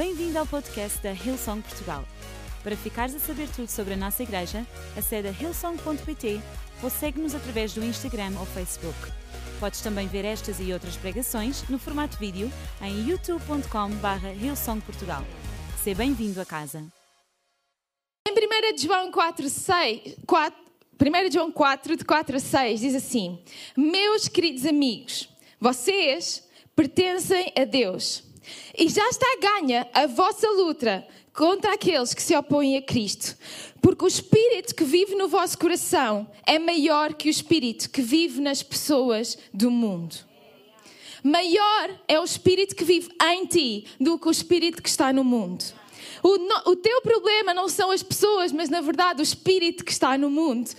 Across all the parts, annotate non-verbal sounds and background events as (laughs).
Bem-vindo ao podcast da Hillsong Portugal. Para ficares a saber tudo sobre a nossa igreja, acede a hillsong.pt ou segue-nos através do Instagram ou Facebook. Podes também ver estas e outras pregações no formato vídeo em youtube.com.br hillsongportugal. Seja bem-vindo a casa. Em 1 João 4, 6, 4, 1 João 4, de 4 a 6, diz assim: Meus queridos amigos, vocês pertencem a Deus e já está ganha a vossa luta contra aqueles que se opõem a Cristo, porque o espírito que vive no vosso coração é maior que o espírito que vive nas pessoas do mundo. Maior é o espírito que vive em ti do que o espírito que está no mundo. O, no, o teu problema não são as pessoas, mas na verdade o espírito que está no mundo.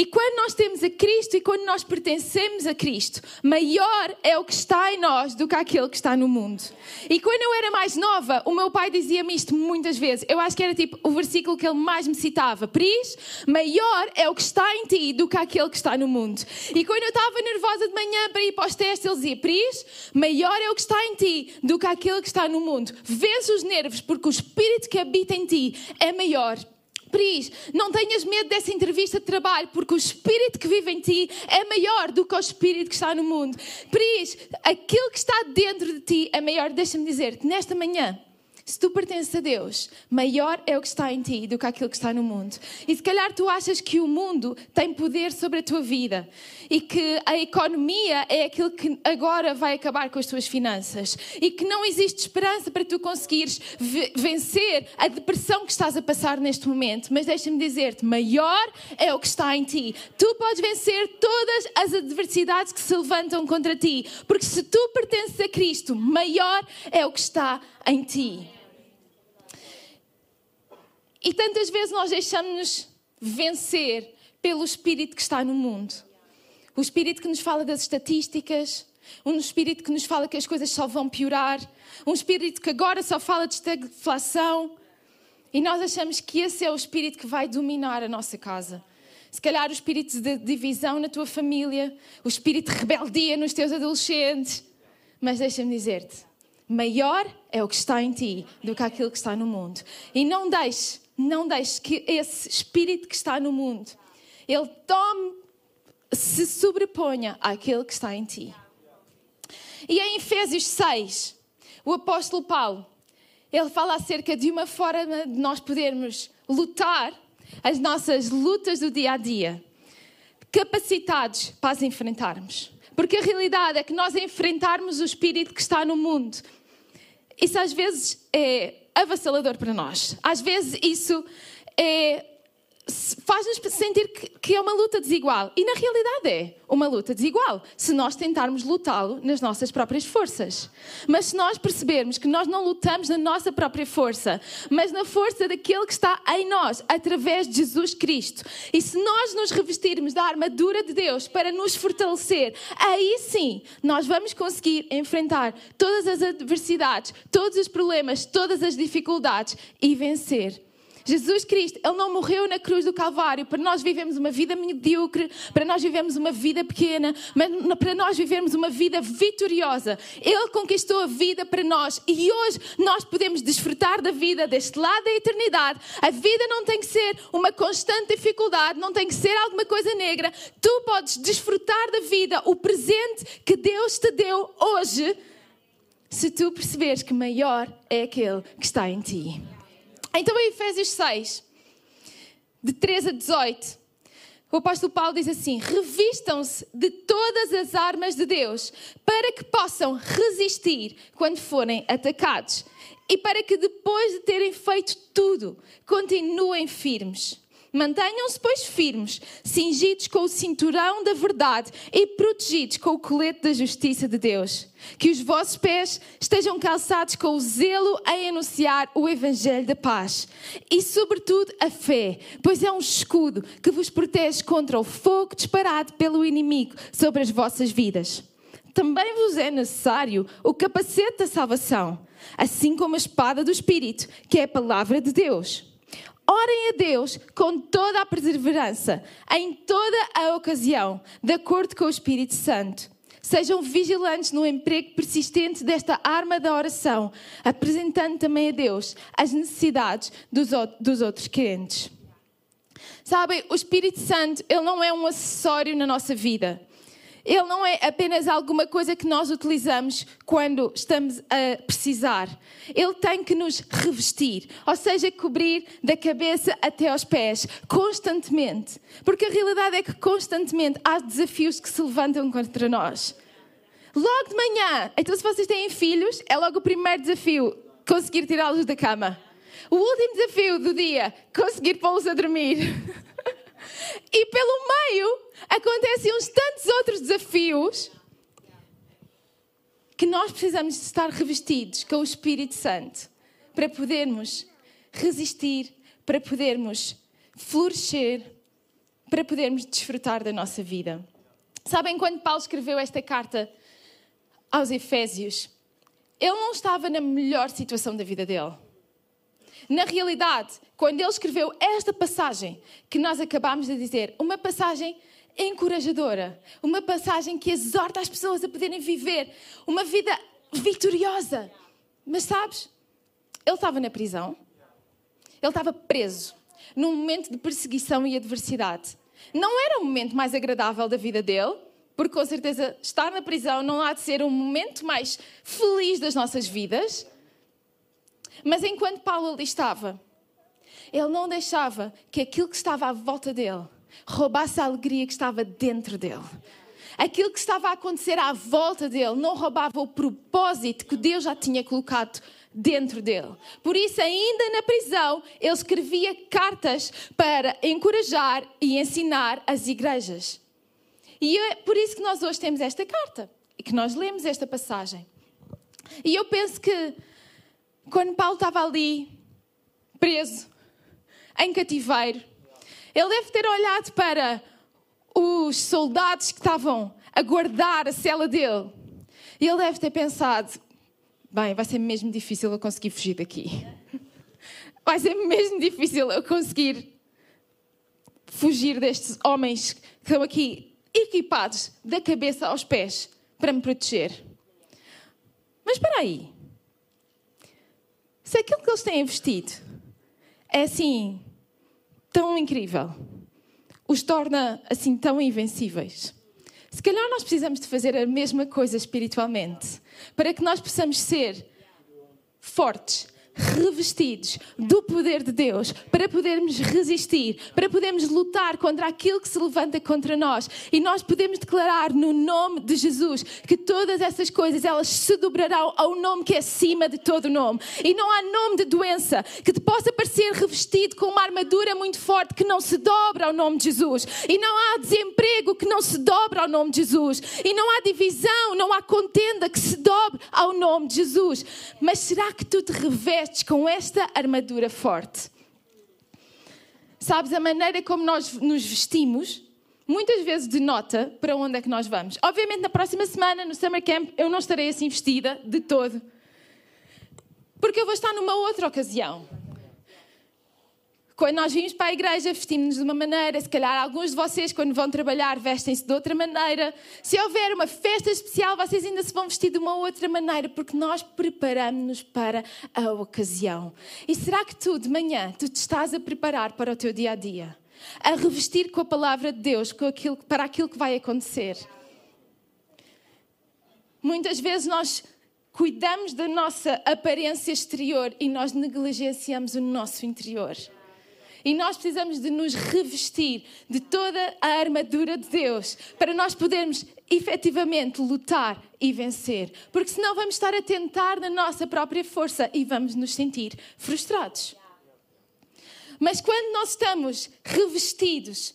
E quando nós temos a Cristo e quando nós pertencemos a Cristo, maior é o que está em nós do que aquele que está no mundo. E quando eu era mais nova, o meu pai dizia-me isto muitas vezes. Eu acho que era tipo o versículo que ele mais me citava. Pris, maior é o que está em ti do que aquele que está no mundo. E quando eu estava nervosa de manhã para ir para os testes, ele dizia: Pris, maior é o que está em ti do que aquele que está no mundo. Vence os nervos, porque o espírito que habita em ti é maior. Pris, não tenhas medo dessa entrevista de trabalho, porque o espírito que vive em ti é maior do que o espírito que está no mundo. Pris, aquilo que está dentro de ti é maior. Deixa-me dizer-te, nesta manhã, se tu pertences a Deus, maior é o que está em ti do que aquilo que está no mundo. E se calhar tu achas que o mundo tem poder sobre a tua vida e que a economia é aquilo que agora vai acabar com as tuas finanças e que não existe esperança para tu conseguires vencer a depressão que estás a passar neste momento. Mas deixa-me dizer-te, maior é o que está em ti. Tu podes vencer todas as adversidades que se levantam contra ti, porque se tu pertences a Cristo, maior é o que está em ti. E tantas vezes nós deixamos-nos vencer pelo espírito que está no mundo. O espírito que nos fala das estatísticas, um espírito que nos fala que as coisas só vão piorar, um espírito que agora só fala de estagflação. E nós achamos que esse é o espírito que vai dominar a nossa casa. Se calhar o espírito de divisão na tua família, o espírito de rebeldia nos teus adolescentes. Mas deixa-me dizer-te, maior é o que está em ti do que aquilo que está no mundo. E não deixes não deixes que esse espírito que está no mundo, ele tome, se sobreponha àquele que está em ti. E em Efésios 6, o apóstolo Paulo, ele fala acerca de uma forma de nós podermos lutar as nossas lutas do dia a dia, capacitados para as enfrentarmos. Porque a realidade é que nós enfrentarmos o espírito que está no mundo, isso às vezes é avassalador para nós. Às vezes isso é, faz-nos sentir que, que, é uma luta desigual. E na realidade é uma luta desigual, se nós tentarmos lutá-lo nas nossas próprias forças. Mas se nós percebermos que nós não lutamos na nossa própria força, mas na força daquele que está em nós, através de Jesus Cristo, e se nós nos revestirmos da armadura de Deus para nos fortalecer, aí sim nós vamos conseguir enfrentar todas as adversidades, todos os problemas, todas as dificuldades e vencer Jesus Cristo, Ele não morreu na cruz do Calvário para nós vivemos uma vida medíocre, para nós vivemos uma vida pequena, mas para nós vivermos uma vida vitoriosa. Ele conquistou a vida para nós e hoje nós podemos desfrutar da vida deste lado da eternidade. A vida não tem que ser uma constante dificuldade, não tem que ser alguma coisa negra. Tu podes desfrutar da vida, o presente que Deus te deu hoje, se tu perceberes que maior é aquele que está em ti. Então, em Efésios 6, de 13 a 18, o apóstolo Paulo diz assim: revistam-se de todas as armas de Deus para que possam resistir quando forem atacados e para que depois de terem feito tudo, continuem firmes. Mantenham-se, pois, firmes, cingidos com o cinturão da verdade e protegidos com o colete da justiça de Deus. Que os vossos pés estejam calçados com o zelo em anunciar o Evangelho da paz. E, sobretudo, a fé, pois é um escudo que vos protege contra o fogo disparado pelo inimigo sobre as vossas vidas. Também vos é necessário o capacete da salvação, assim como a espada do Espírito, que é a palavra de Deus Orem a Deus com toda a perseverança, em toda a ocasião, de acordo com o Espírito Santo. Sejam vigilantes no emprego persistente desta arma da oração, apresentando também a Deus as necessidades dos, dos outros crentes. Sabem, o Espírito Santo, ele não é um acessório na nossa vida. Ele não é apenas alguma coisa que nós utilizamos quando estamos a precisar. Ele tem que nos revestir, ou seja, cobrir da cabeça até aos pés, constantemente. Porque a realidade é que constantemente há desafios que se levantam contra nós. Logo de manhã, então se vocês têm filhos, é logo o primeiro desafio conseguir tirá-los da cama. O último desafio do dia, conseguir pô-los a dormir. (laughs) e pelo meio, acontecem uns tantos outros desafios que nós precisamos de estar revestidos com o Espírito Santo para podermos resistir, para podermos florescer, para podermos desfrutar da nossa vida. Sabem quando Paulo escreveu esta carta aos Efésios? Ele não estava na melhor situação da vida dele. Na realidade, quando ele escreveu esta passagem que nós acabamos de dizer, uma passagem encorajadora, uma passagem que exorta as pessoas a poderem viver uma vida vitoriosa. Mas sabes, ele estava na prisão, ele estava preso, num momento de perseguição e adversidade. Não era o momento mais agradável da vida dele, porque com certeza estar na prisão não há de ser um momento mais feliz das nossas vidas. Mas enquanto Paulo ali estava, ele não deixava que aquilo que estava à volta dele roubasse a alegria que estava dentro dele. Aquilo que estava a acontecer à volta dele não roubava o propósito que Deus já tinha colocado dentro dele. Por isso, ainda na prisão, ele escrevia cartas para encorajar e ensinar as igrejas. E é por isso que nós hoje temos esta carta e que nós lemos esta passagem. E eu penso que quando Paulo estava ali, preso, em cativeiro, ele deve ter olhado para os soldados que estavam a guardar a cela dele. E ele deve ter pensado: bem, vai ser mesmo difícil eu conseguir fugir daqui. (laughs) Vai ser mesmo difícil eu conseguir fugir destes homens que estão aqui equipados da cabeça aos pés para me proteger. Mas espera aí. Se aquilo que eles têm vestido é assim tão incrível, os torna assim tão invencíveis. Se calhar nós precisamos de fazer a mesma coisa espiritualmente, para que nós possamos ser fortes, revestidos do poder de Deus para podermos resistir, para podermos lutar contra aquilo que se levanta contra nós. E nós podemos declarar no nome de Jesus que todas essas coisas elas se dobrarão ao nome que é acima de todo nome. E não há nome de doença que te possa parecer revestido com uma armadura muito forte que não se dobra ao nome de Jesus. E não há desemprego que não se dobra ao nome de Jesus. E não há divisão, não há contenda que se dobre ao nome de Jesus. Mas será que tu te revestes vestes com esta armadura forte. Sabes, a maneira como nós nos vestimos muitas vezes denota para onde é que nós vamos. Obviamente, na próxima semana, no Summer Camp, eu não estarei assim vestida de todo. Porque eu vou estar numa outra ocasião. Quando nós vimos para a igreja, vestimos-nos de uma maneira, se calhar alguns de vocês, quando vão trabalhar, vestem-se de outra maneira. Se houver uma festa especial, vocês ainda se vão vestir de uma outra maneira, porque nós preparamos-nos para a ocasião. E será que tu, de manhã, tu te estás a preparar para o teu dia a dia? A revestir com a palavra de Deus com aquilo, para aquilo que vai acontecer? Muitas vezes nós cuidamos da nossa aparência exterior e nós negligenciamos o nosso interior. E nós precisamos de nos revestir de toda a armadura de Deus para nós podermos efetivamente lutar e vencer. Porque senão vamos estar a tentar na nossa própria força e vamos nos sentir frustrados. Mas quando nós estamos revestidos,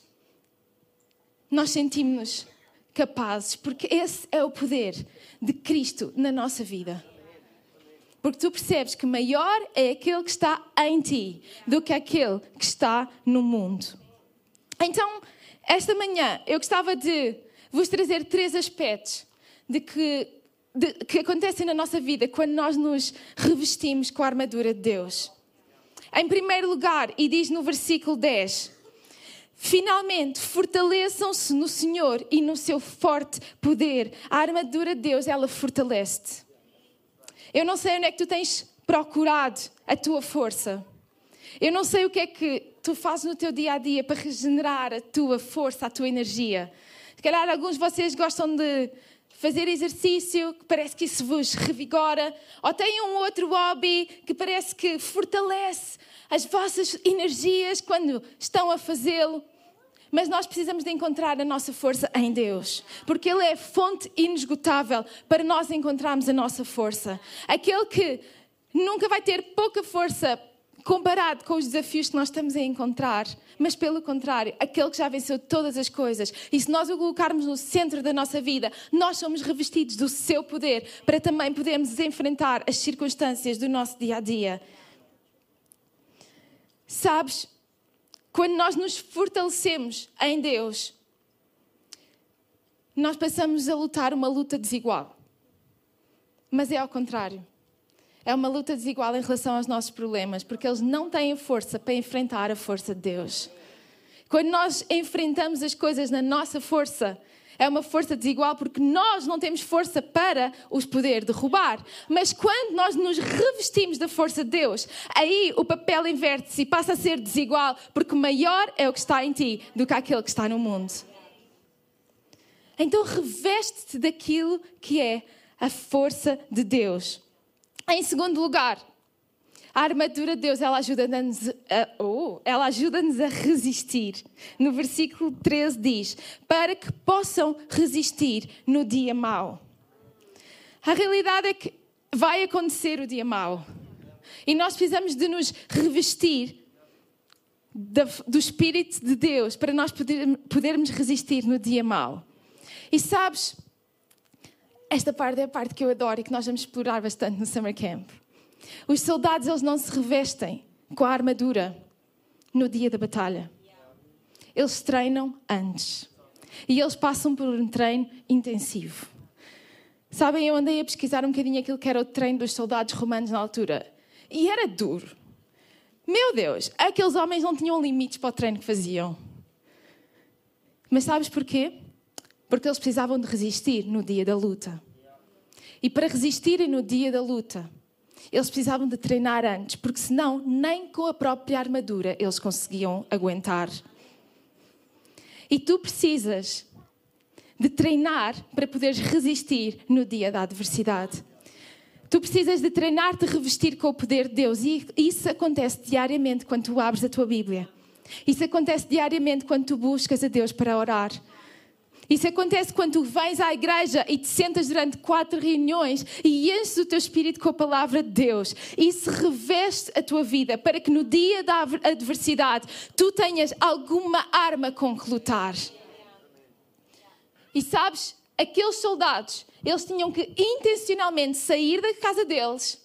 nós sentimos-nos capazes, porque esse é o poder de Cristo na nossa vida. Porque tu percebes que maior é aquele que está em ti do que aquele que está no mundo. Então, esta manhã eu gostava de vos trazer três aspectos de que, de, que acontecem na nossa vida quando nós nos revestimos com a armadura de Deus. Em primeiro lugar, e diz no versículo 10: Finalmente, fortaleçam-se no Senhor e no seu forte poder. A armadura de Deus, ela fortalece-te. Eu não sei onde é que tu tens procurado a tua força. Eu não sei o que é que tu fazes no teu dia a dia para regenerar a tua força, a tua energia. Se calhar alguns de vocês gostam de fazer exercício, que parece que isso vos revigora, ou têm um outro hobby que parece que fortalece as vossas energias quando estão a fazê-lo. Mas nós precisamos de encontrar a nossa força em Deus, porque Ele é fonte inesgotável para nós encontrarmos a nossa força. Aquele que nunca vai ter pouca força comparado com os desafios que nós estamos a encontrar, mas pelo contrário, aquele que já venceu todas as coisas. E se nós o colocarmos no centro da nossa vida, nós somos revestidos do seu poder para também podermos enfrentar as circunstâncias do nosso dia a dia. Sabes, quando nós nos fortalecemos em Deus, nós passamos a lutar uma luta desigual. Mas é ao contrário é uma luta desigual em relação aos nossos problemas, porque eles não têm força para enfrentar a força de Deus. Quando nós enfrentamos as coisas na nossa força, é uma força desigual porque nós não temos força para os poder derrubar. Mas quando nós nos revestimos da força de Deus, aí o papel inverte-se e passa a ser desigual, porque maior é o que está em ti do que aquele que está no mundo. Então reveste-te daquilo que é a força de Deus. Em segundo lugar, a armadura de Deus, ela ajuda-nos a, oh, ela ajuda-nos a resistir. No versículo 13 diz: para que possam resistir no dia mau. A realidade é que vai acontecer o dia mau. E nós precisamos de nos revestir do Espírito de Deus para nós podermos resistir no dia mau. E sabes, esta parte é a parte que eu adoro e que nós vamos explorar bastante no Summer Camp. Os soldados, eles não se revestem com a armadura no dia da batalha. Eles treinam antes. E eles passam por um treino intensivo. Sabem, eu andei a pesquisar um bocadinho aquilo que era o treino dos soldados romanos na altura. E era duro. Meu Deus, aqueles homens não tinham limites para o treino que faziam. Mas sabes porquê? Porque eles precisavam de resistir no dia da luta. E para resistirem no dia da luta, eles precisavam de treinar antes, porque senão, nem com a própria armadura eles conseguiam aguentar. E tu precisas de treinar para poderes resistir no dia da adversidade. Tu precisas de treinar-te a revestir com o poder de Deus. E isso acontece diariamente quando tu abres a tua Bíblia. Isso acontece diariamente quando tu buscas a Deus para orar. Isso acontece quando vens à igreja e te sentas durante quatro reuniões e enches o teu espírito com a palavra de Deus. Isso reveste a tua vida para que no dia da adversidade tu tenhas alguma arma com que lutar. E sabes, aqueles soldados, eles tinham que intencionalmente sair da casa deles,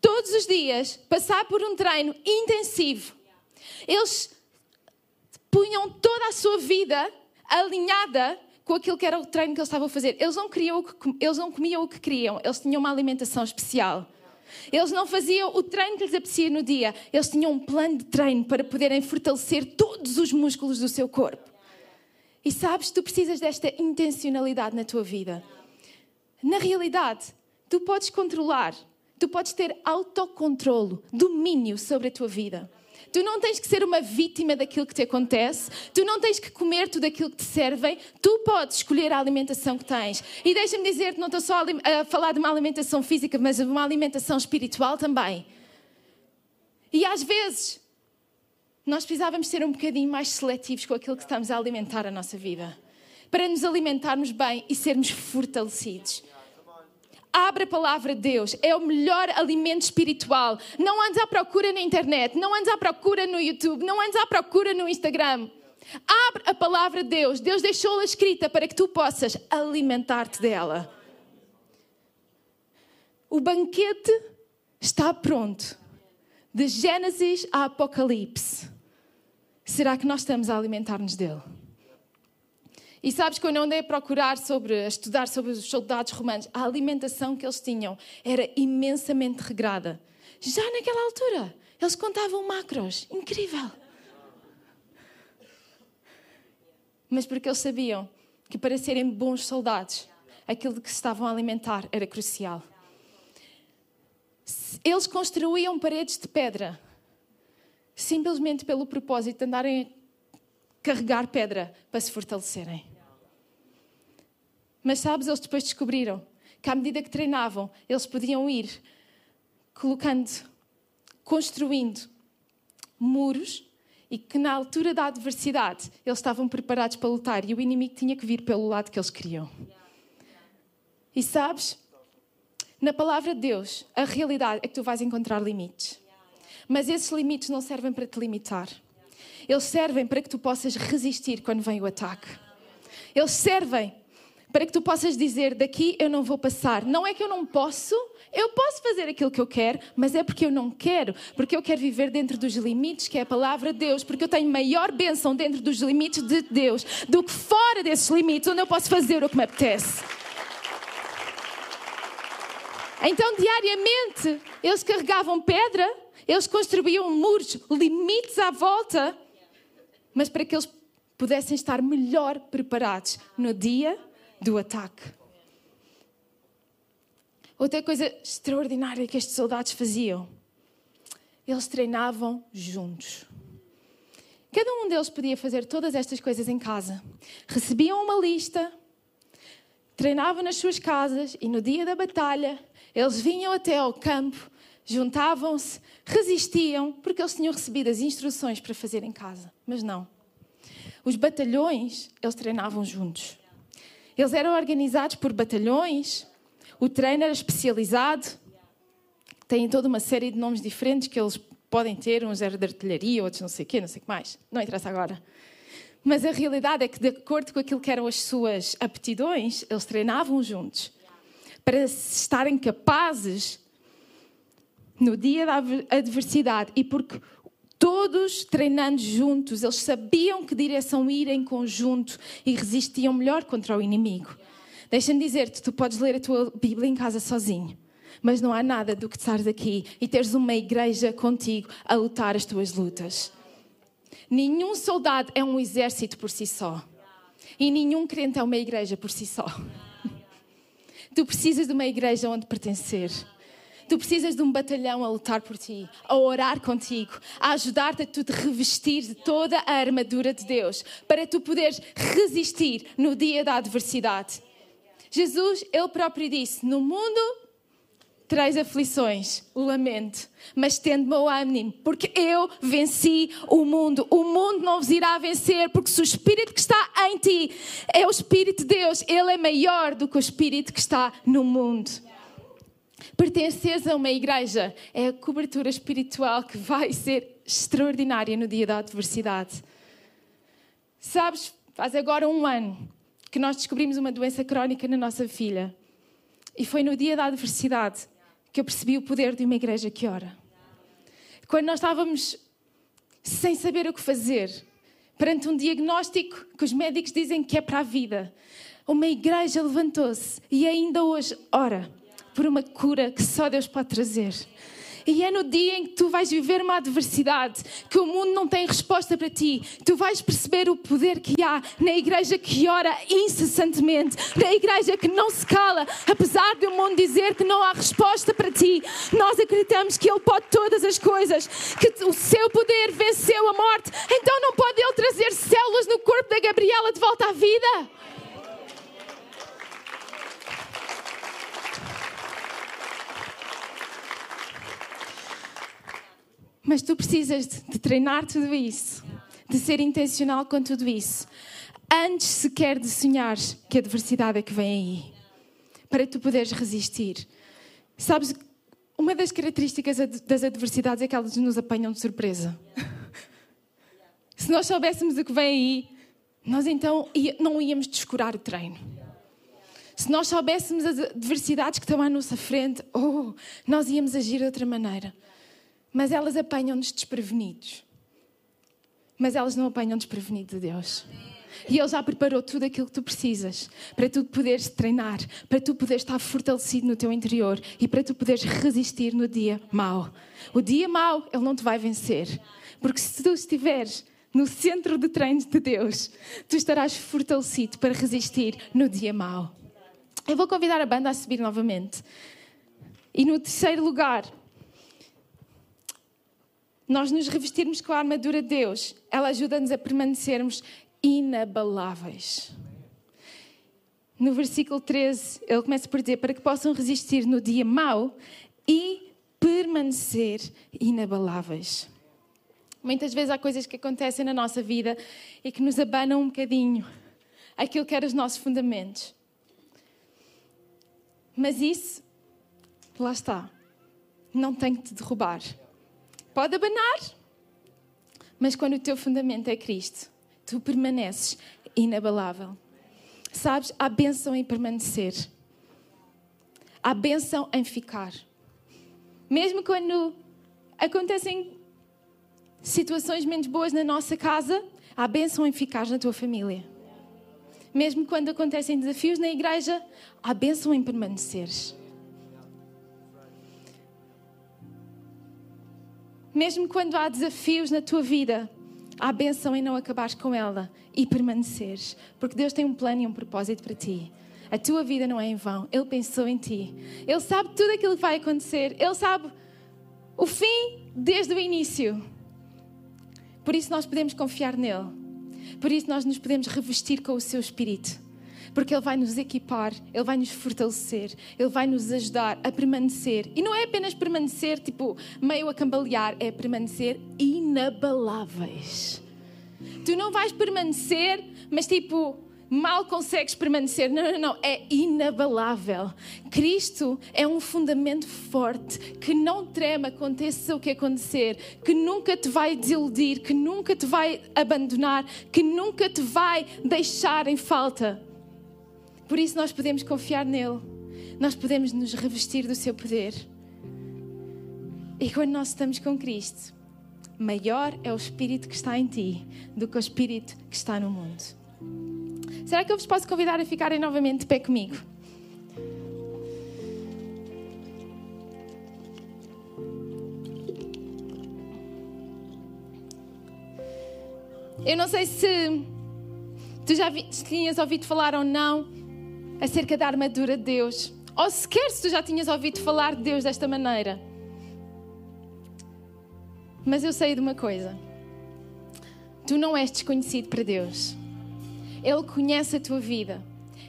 todos os dias, passar por um treino intensivo. Eles punham toda a sua vida alinhada com aquilo que era o treino que eles estavam a fazer. Eles não, queriam que, eles não comiam o que queriam, eles tinham uma alimentação especial. Eles não faziam o treino que lhes apetecia no dia, eles tinham um plano de treino para poderem fortalecer todos os músculos do seu corpo. E sabes, tu precisas desta intencionalidade na tua vida. Na realidade, tu podes controlar, tu podes ter autocontrolo, domínio sobre a tua vida. Tu não tens que ser uma vítima daquilo que te acontece. Tu não tens que comer tudo aquilo que te servem. Tu podes escolher a alimentação que tens. E deixa-me dizer que não estou só a falar de uma alimentação física, mas de uma alimentação espiritual também. E às vezes, nós precisávamos ser um bocadinho mais seletivos com aquilo que estamos a alimentar a nossa vida. Para nos alimentarmos bem e sermos fortalecidos. Abre a palavra de Deus, é o melhor alimento espiritual. Não andes à procura na internet, não andes à procura no YouTube, não andes à procura no Instagram. Abre a palavra de Deus. Deus deixou-la escrita para que tu possas alimentar-te dela. O banquete está pronto. De Gênesis a Apocalipse. Será que nós estamos a alimentar-nos dele? E sabes, quando eu andei a procurar sobre, a estudar sobre os soldados romanos, a alimentação que eles tinham era imensamente regrada. Já naquela altura, eles contavam macros. Incrível. mas porque eles sabiam que para serem bons soldados, aquilo de que se estavam a alimentar era crucial. Eles construíam paredes de pedra simplesmente pelo propósito de andarem a carregar pedra para se fortalecerem. Mas sabes, eles depois descobriram que à medida que treinavam, eles podiam ir colocando, construindo muros e que na altura da adversidade eles estavam preparados para lutar e o inimigo tinha que vir pelo lado que eles queriam. E sabes, na palavra de Deus, a realidade é que tu vais encontrar limites. Mas esses limites não servem para te limitar. Eles servem para que tu possas resistir quando vem o ataque. Eles servem para que tu possas dizer: daqui eu não vou passar. Não é que eu não posso, eu posso fazer aquilo que eu quero, mas é porque eu não quero, porque eu quero viver dentro dos limites que é a palavra de Deus, porque eu tenho maior bênção dentro dos limites de Deus do que fora desses limites, onde eu posso fazer o que me apetece. Então, diariamente, eles carregavam pedra, eles construíam muros, limites à volta, mas para que eles pudessem estar melhor preparados no dia do ataque. Outra coisa extraordinária que estes soldados faziam, eles treinavam juntos. Cada um deles podia fazer todas estas coisas em casa. Recebiam uma lista, treinavam nas suas casas e no dia da batalha eles vinham até ao campo, juntavam-se, resistiam, porque eles tinham recebido as instruções para fazer em casa. Mas não. Os batalhões, eles treinavam juntos. Eles eram organizados por batalhões, o treino era especializado, têm toda uma série de nomes diferentes que eles podem ter, uns eram de artilharia, outros não sei o quê, não sei o que mais. Não interessa agora. Mas a realidade é que, de acordo com aquilo que eram as suas aptidões, eles treinavam juntos para estarem capazes no dia da adversidade e porque todos treinando juntos, eles sabiam que direção ir em conjunto e resistiam melhor contra o inimigo. Deixa-me dizer-te, tu podes ler a tua Bíblia em casa sozinho, mas não há nada do que estares aqui e teres uma igreja contigo a lutar as tuas lutas. Nenhum soldado é um exército por si só. E nenhum crente é uma igreja por si só. (laughs) Tu precisas de uma igreja onde pertencer. Tu precisas de um batalhão a lutar por ti, a orar contigo, a ajudar-te a tu te revestir de toda a armadura de Deus, para tu poderes resistir no dia da adversidade. Jesus, ele próprio disse: No mundo tereis aflições, lamento, mas tende o ânimo, porque eu venci o mundo. O mundo não vos irá vencer, porque se o Espírito que está em ti é o Espírito de Deus, ele é maior do que o Espírito que está no mundo. Pertenceres a uma igreja é a cobertura espiritual que vai ser extraordinária no dia da adversidade. Sabes, faz agora um ano que nós descobrimos uma doença crónica na nossa filha. E foi no dia da adversidade que eu percebi o poder de uma igreja que ora. Quando nós estávamos sem saber o que fazer, perante um diagnóstico que os médicos dizem que é para a vida, uma igreja levantou-se e ainda hoje ora por uma cura que só Deus pode trazer. E é no dia em que tu vais viver uma adversidade, que o mundo não tem resposta para ti, tu vais perceber o poder que há na igreja que ora incessantemente, na igreja que não se cala, apesar do mundo dizer que não há resposta para ti. Nós acreditamos que Ele pode todas as coisas, que o seu poder venceu a morte, então não pode Ele trazer células no corpo da Gabriela de volta à vida? Mas tu precisas de treinar tudo isso, de ser intencional com tudo isso, antes sequer de sonhar que a adversidade é que vem aí, para tu poderes resistir. Sabes, uma das características das adversidades é que elas nos apanham de surpresa. Se nós soubéssemos o que vem aí, nós então não íamos descurar o treino. Se nós soubéssemos as adversidades que estão à nossa frente, oh, nós íamos agir de outra maneira. Mas elas apanham-nos desprevenidos. Mas elas não apanham desprevenido de Deus. E Ele já preparou tudo aquilo que tu precisas para tu poderes treinar, para tu poderes estar fortalecido no teu interior e para tu poderes resistir no dia mau. O dia mau, Ele não te vai vencer. Porque se tu estiveres no centro de treinos de Deus, tu estarás fortalecido para resistir no dia mau. Eu vou convidar a banda a subir novamente. E no terceiro lugar, nós nos revestirmos com a armadura de Deus, ela ajuda-nos a permanecermos inabaláveis. No versículo 13, ele começa por dizer: para que possam resistir no dia mau e permanecer inabaláveis. Muitas vezes há coisas que acontecem na nossa vida e que nos abanam um bocadinho aquilo que eram os nossos fundamentos. Mas isso, lá está, não tem que te derrubar. Pode abanar, mas quando o teu fundamento é Cristo, tu permaneces inabalável. Sabes, há bênção em permanecer. Há bênção em ficar. Mesmo quando acontecem situações menos boas na nossa casa, há bênção em ficar na tua família. Mesmo quando acontecem desafios na igreja, há bênção em permaneceres. Mesmo quando há desafios na tua vida, há bênção em não acabares com ela e permaneceres. Porque Deus tem um plano e um propósito para ti. A tua vida não é em vão. Ele pensou em ti. Ele sabe tudo aquilo que vai acontecer. Ele sabe o fim desde o início. Por isso nós podemos confiar nele. Por isso nós nos podemos revestir com o seu espírito. Porque ele vai nos equipar, ele vai nos fortalecer, ele vai nos ajudar a permanecer. E não é apenas permanecer tipo meio a cambalear, é permanecer inabaláveis. Tu não vais permanecer, mas tipo mal consegues permanecer. Não, não, não. É inabalável. Cristo é um fundamento forte que não trema, aconteça o que acontecer, que nunca te vai desiludir, que nunca te vai abandonar, que nunca te vai deixar em falta. Por isso nós podemos confiar nele. Nós podemos nos revestir do seu poder. E quando nós estamos com Cristo, maior é o Espírito que está em ti do que o Espírito que está no mundo. Será que eu vos posso convidar a ficarem novamente de pé comigo? Eu não sei se tu já vi, tinhas ouvido falar ou não acerca da armadura de Deus, ou sequer se tu já tinhas ouvido falar de Deus desta maneira. Mas eu sei de uma coisa: tu não és desconhecido para Deus. Ele conhece a tua vida,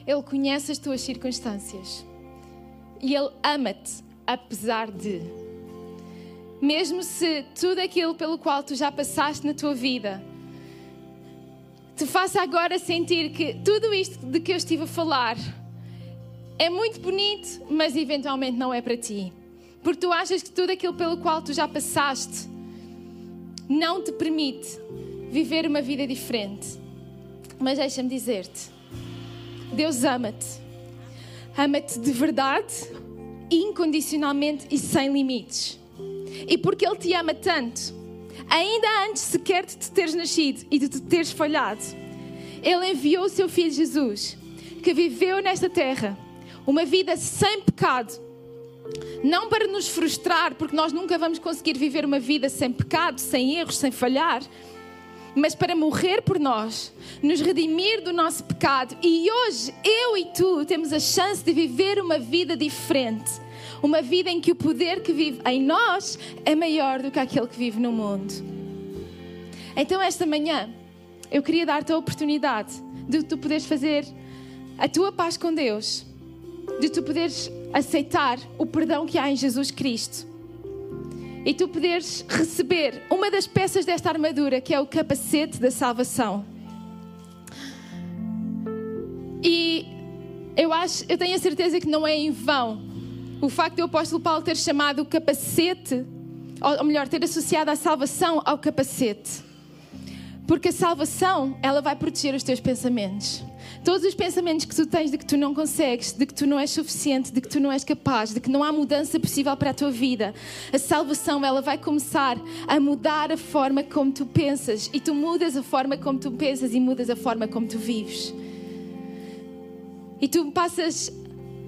Ele conhece as tuas circunstâncias e Ele ama-te apesar de. Mesmo se tudo aquilo pelo qual tu já passaste na tua vida te faça agora sentir que tudo isto de que eu estive a falar é muito bonito, mas eventualmente não é para ti. Porque tu achas que tudo aquilo pelo qual tu já passaste não te permite viver uma vida diferente. Mas deixa-me dizer-te: Deus ama-te. Ama-te de verdade, incondicionalmente e sem limites. E porque Ele te ama tanto, ainda antes sequer de te teres nascido e de te teres falhado, Ele enviou o seu Filho Jesus, que viveu nesta terra uma vida sem pecado. Não para nos frustrar, porque nós nunca vamos conseguir viver uma vida sem pecado, sem erros, sem falhar mas para morrer por nós, nos redimir do nosso pecado. E hoje, eu e tu temos a chance de viver uma vida diferente. Uma vida em que o poder que vive em nós é maior do que aquele que vive no mundo. Então, esta manhã, eu queria dar-te a oportunidade de tu poderes fazer a tua paz com Deus, de tu poderes aceitar o perdão que há em Jesus Cristo e tu poderes receber uma das peças desta armadura, que é o capacete da salvação. E eu acho, eu tenho a certeza que não é em vão o facto de o apóstolo Paulo ter chamado o capacete, ou melhor, ter associado a salvação ao capacete. Porque a salvação, ela vai proteger os teus pensamentos. Todos os pensamentos que tu tens de que tu não consegues, de que tu não és suficiente, de que tu não és capaz, de que não há mudança possível para a tua vida, a salvação ela vai começar a mudar a forma como tu pensas e tu mudas a forma como tu pensas e mudas a forma como tu vives. E tu passas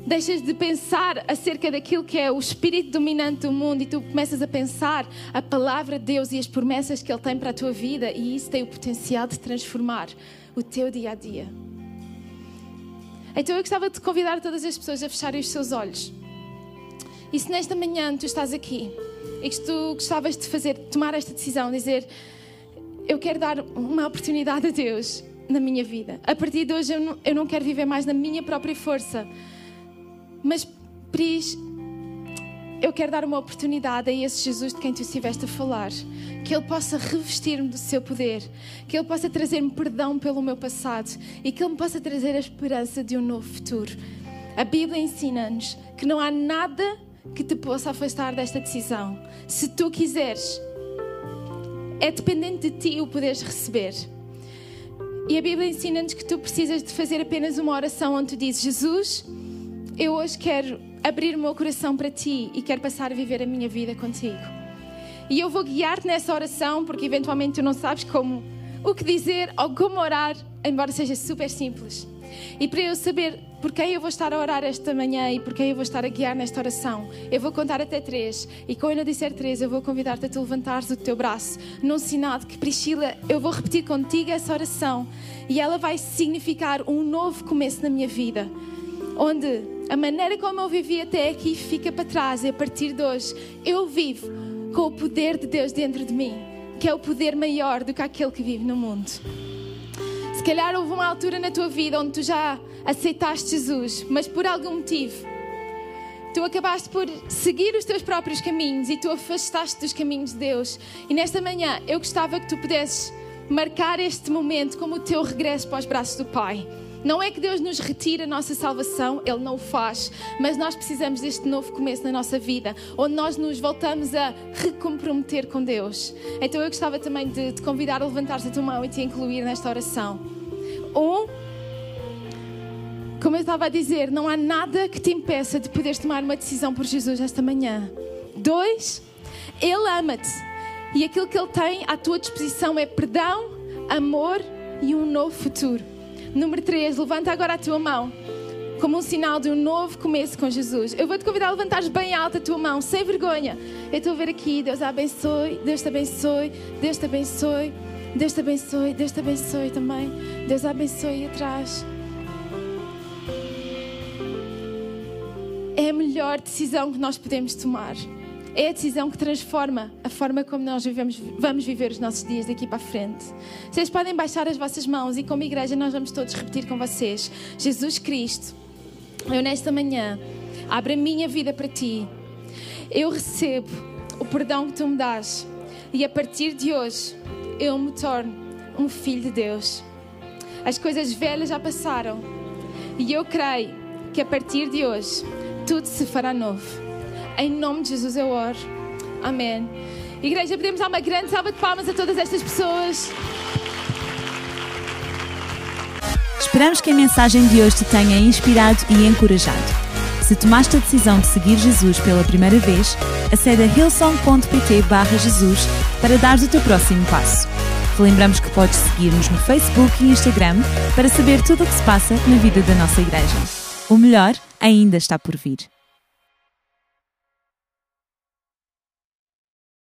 deixas de pensar acerca daquilo que é o espírito dominante do mundo e tu começas a pensar a palavra de Deus e as promessas que Ele tem para a tua vida, e isso tem o potencial de transformar o teu dia a dia. Então eu gostava de convidar todas as pessoas a fecharem os seus olhos. E se nesta manhã tu estás aqui e que tu gostavas de fazer, tomar esta decisão, dizer eu quero dar uma oportunidade a Deus na minha vida. A partir de hoje eu não, eu não quero viver mais na minha própria força. Mas, Pris, eu quero dar uma oportunidade a esse Jesus de quem tu estiveste a falar. Que Ele possa revestir-me do seu poder. Que Ele possa trazer-me perdão pelo meu passado. E que Ele me possa trazer a esperança de um novo futuro. A Bíblia ensina-nos que não há nada que te possa afastar desta decisão. Se tu quiseres, é dependente de ti o poderes receber. E a Bíblia ensina-nos que tu precisas de fazer apenas uma oração onde tu dizes: Jesus, eu hoje quero abrir o meu coração para ti e quero passar a viver a minha vida contigo. E eu vou guiar-te nessa oração, porque eventualmente tu não sabes como, o que dizer ou como orar, embora seja super simples. E para eu saber por quem eu vou estar a orar esta manhã e por quem eu vou estar a guiar nesta oração, eu vou contar até três. E quando eu disser três, eu vou convidar-te a tu levantares o teu braço, num sinal de que, Priscila, eu vou repetir contigo essa oração e ela vai significar um novo começo na minha vida. Onde a maneira como eu vivi até aqui fica para trás e a partir de hoje eu vivo com o poder de Deus dentro de mim, que é o poder maior do que aquele que vive no mundo. Se calhar houve uma altura na tua vida onde tu já aceitaste Jesus, mas por algum motivo tu acabaste por seguir os teus próprios caminhos e tu afastaste dos caminhos de Deus. E nesta manhã eu gostava que tu pudesses marcar este momento como o teu regresso para os braços do Pai. Não é que Deus nos retira a nossa salvação, Ele não o faz, mas nós precisamos deste novo começo na nossa vida, onde nós nos voltamos a recomprometer com Deus. Então eu gostava também de te convidar a levantar-te a tua mão e te incluir nesta oração. Um, como eu estava a dizer, não há nada que te impeça de poderes tomar uma decisão por Jesus esta manhã. Dois, Ele ama-te e aquilo que Ele tem à tua disposição é perdão, amor e um novo futuro. Número 3, levanta agora a tua mão como um sinal de um novo começo com Jesus. Eu vou te convidar a levantares bem alta a tua mão, sem vergonha. Eu estou a ver aqui, Deus abençoe, Deus te abençoe, Deus te abençoe, Deus te abençoe, Deus te abençoe também. Deus abençoe atrás. É a melhor decisão que nós podemos tomar. É a decisão que transforma a forma como nós vivemos, vamos viver os nossos dias daqui para a frente. Vocês podem baixar as vossas mãos e, como igreja, nós vamos todos repetir com vocês: Jesus Cristo, eu nesta manhã abro a minha vida para ti. Eu recebo o perdão que tu me dás e a partir de hoje eu me torno um filho de Deus. As coisas velhas já passaram e eu creio que a partir de hoje tudo se fará novo. Em nome de Jesus eu oro. Amém. Igreja, podemos dar uma grande salva de palmas a todas estas pessoas. Esperamos que a mensagem de hoje te tenha inspirado e encorajado. Se tomaste a decisão de seguir Jesus pela primeira vez, acede a hillsong.pt Jesus para dar o teu próximo passo. Relembramos que podes seguir-nos no Facebook e Instagram para saber tudo o que se passa na vida da nossa igreja. O melhor ainda está por vir.